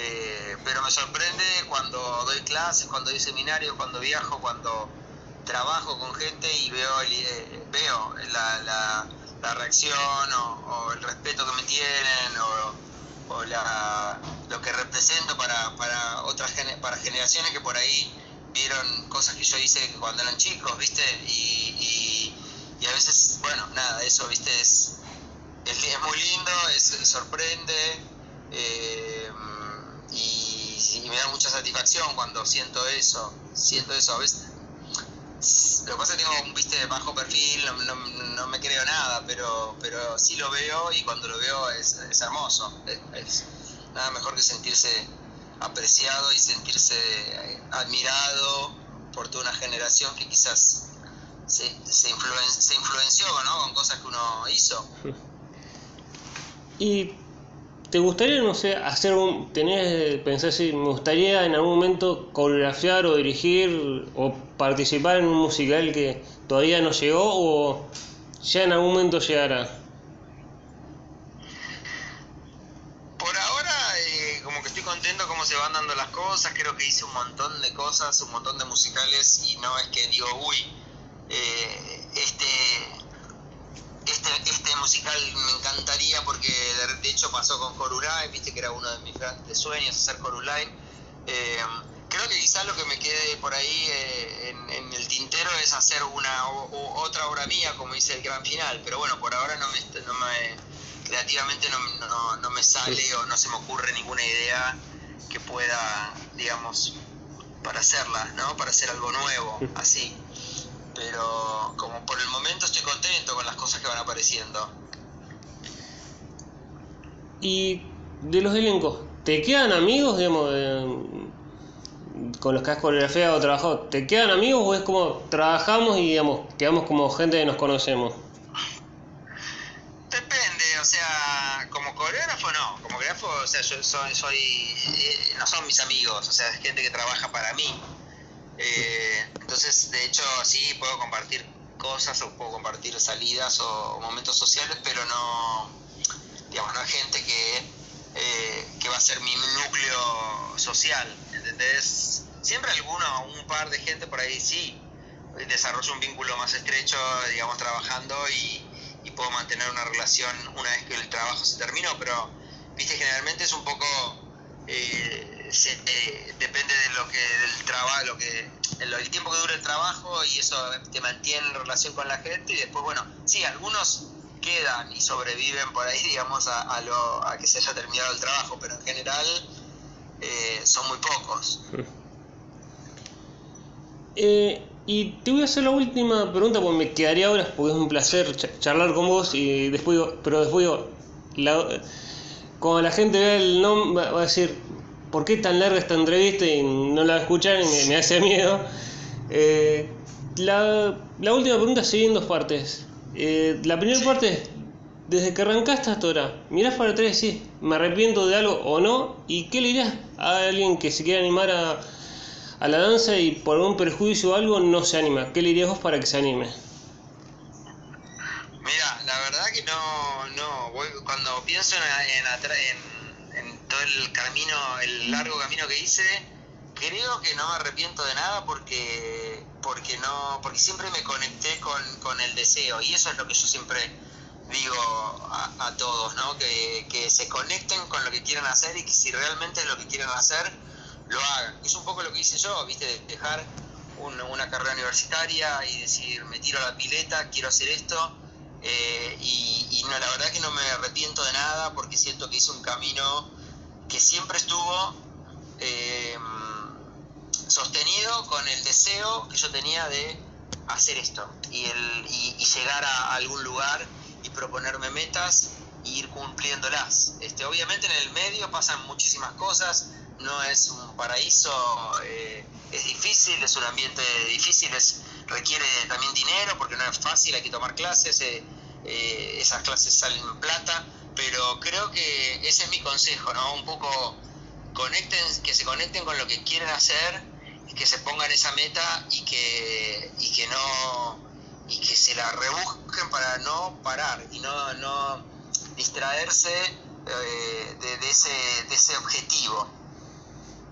[SPEAKER 2] eh, pero me sorprende cuando doy clases, cuando doy seminarios, cuando viajo, cuando trabajo con gente y veo, el- eh, veo la, la, reacción o, el respeto que me tienen o, lo que represento para, para otras para generaciones que por ahí vieron cosas que yo hice cuando eran chicos, ¿viste? Y, y, a veces, bueno, nada, eso, ¿viste? Es, es, es muy lindo, es, sorprende eh, y, me da mucha satisfacción cuando siento eso, siento eso a veces. Lo que pasa es que tengo un viste bajo perfil, no, no, no me creo nada, pero, pero sí lo veo y cuando lo veo es, es hermoso. Es, nada mejor que sentirse apreciado y sentirse eh, admirado por toda una generación que quizás se, se, se influenció ¿no? con cosas que uno hizo. *laughs*
[SPEAKER 1] ¿Y te gustaría, no sé, hacer un... Tenés, pensar si me gustaría en algún momento coreografiar o dirigir o participar en un musical que todavía no llegó o ya en algún momento llegará?
[SPEAKER 2] Por ahora, eh, como que estoy contento cómo se van dando las cosas, creo que hice un montón de cosas, un montón de musicales y no es que digo, uy, eh, este, este, este musical me encantaría porque de, hecho pasó con Corulai, viste que era uno de mis grandes sueños hacer Corulai. Eh, creo que quizás lo que me quede por ahí eh, en, el tintero es hacer una otra obra mía, como dice el gran final, pero bueno, por ahora no me, no me creativamente no, no, no me sale o no se me ocurre ninguna idea que pueda, digamos, para hacerla, ¿no? Para hacer algo nuevo, así pero como por el momento estoy contento con las cosas que van apareciendo.
[SPEAKER 1] Y de los elencos, ¿te quedan amigos, digamos, con los que has coreografiado o trabajado? ¿Te quedan amigos o es como trabajamos y, digamos, quedamos como gente que nos conocemos?
[SPEAKER 2] Depende, o sea, como coreógrafo no, como coreógrafo, o sea, yo soy, soy eh, no son mis amigos, o sea, es gente que trabaja para mí. Eh, entonces, de hecho, sí, puedo compartir cosas o puedo compartir salidas o, momentos sociales, pero no, digamos, no hay gente que, eh, que va a ser mi núcleo social, ¿entendés? Siempre alguno, un par de gente por ahí sí, desarrollo un vínculo más estrecho, digamos, trabajando y, y puedo mantener una relación una vez que el trabajo se terminó, pero, viste, generalmente es un poco... Eh, eh, depende de lo que del trabajo, lo que el, tiempo que dure el trabajo y eso te mantiene en relación con la gente y después bueno, sí, algunos quedan y sobreviven por ahí, digamos, a, lo, a que se haya terminado el trabajo, pero en general eh, son muy pocos. *laughs*
[SPEAKER 1] Eh, y te voy a hacer la última pregunta, porque me quedaría horas, porque es un placer charlar con vos, y después pero después la, cuando la gente vea el nombre, va a decir, ¿por qué tan larga esta entrevista y no la escuchan y me, hace miedo? Eh, la, última pregunta sigue en dos partes. Eh, la primera parte desde que arrancaste hasta ahora, mirás para atrás y decís, ¿me arrepiento de algo o no? ¿Y qué le dirás a alguien que se quiere animar a, a la danza y por un perjuicio o algo no se anima? ¿Qué le dirías vos para que se anime?
[SPEAKER 2] Mira, la verdad que no, no, cuando pienso en, en todo el camino, el largo camino que hice, creo que no me arrepiento de nada porque porque no porque siempre me conecté con, el deseo. Y eso es lo que yo siempre digo a, todos no que, que, se conecten con lo que quieran hacer y que si realmente es lo que quieren hacer lo hagan. Es un poco lo que hice yo viste dejar una carrera universitaria y decir me tiro a la pileta quiero hacer esto eh, y, y no la verdad que no me arrepiento de nada porque siento que hice un camino que siempre estuvo eh, sostenido con el deseo que yo tenía de hacer esto y, el, y, llegar a algún lugar y proponerme metas e ir cumpliéndolas. Este, obviamente en el medio pasan muchísimas cosas, no es un paraíso, eh, es difícil, es un ambiente difícil, es, requiere también dinero porque no es fácil, hay que tomar clases, eh, esas clases salen plata, pero creo que ese es mi consejo, ¿no? Un poco conecten, que se conecten con lo que quieren hacer, que se pongan esa meta y que, y que no y que se la rebusquen para no parar y no, no distraerse eh, de, ese, de ese objetivo.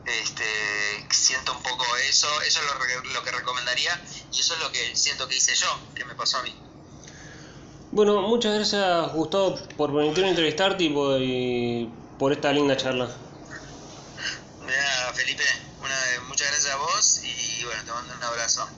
[SPEAKER 2] Este, siento un poco eso, eso es lo, lo que recomendaría y eso es lo que siento que hice yo, que me pasó a mí.
[SPEAKER 1] Bueno, muchas gracias Gustavo por permitirme entrevistarte y por, esta linda charla.
[SPEAKER 2] Mira, Felipe, muchas gracias a vos y bueno, te mando un abrazo.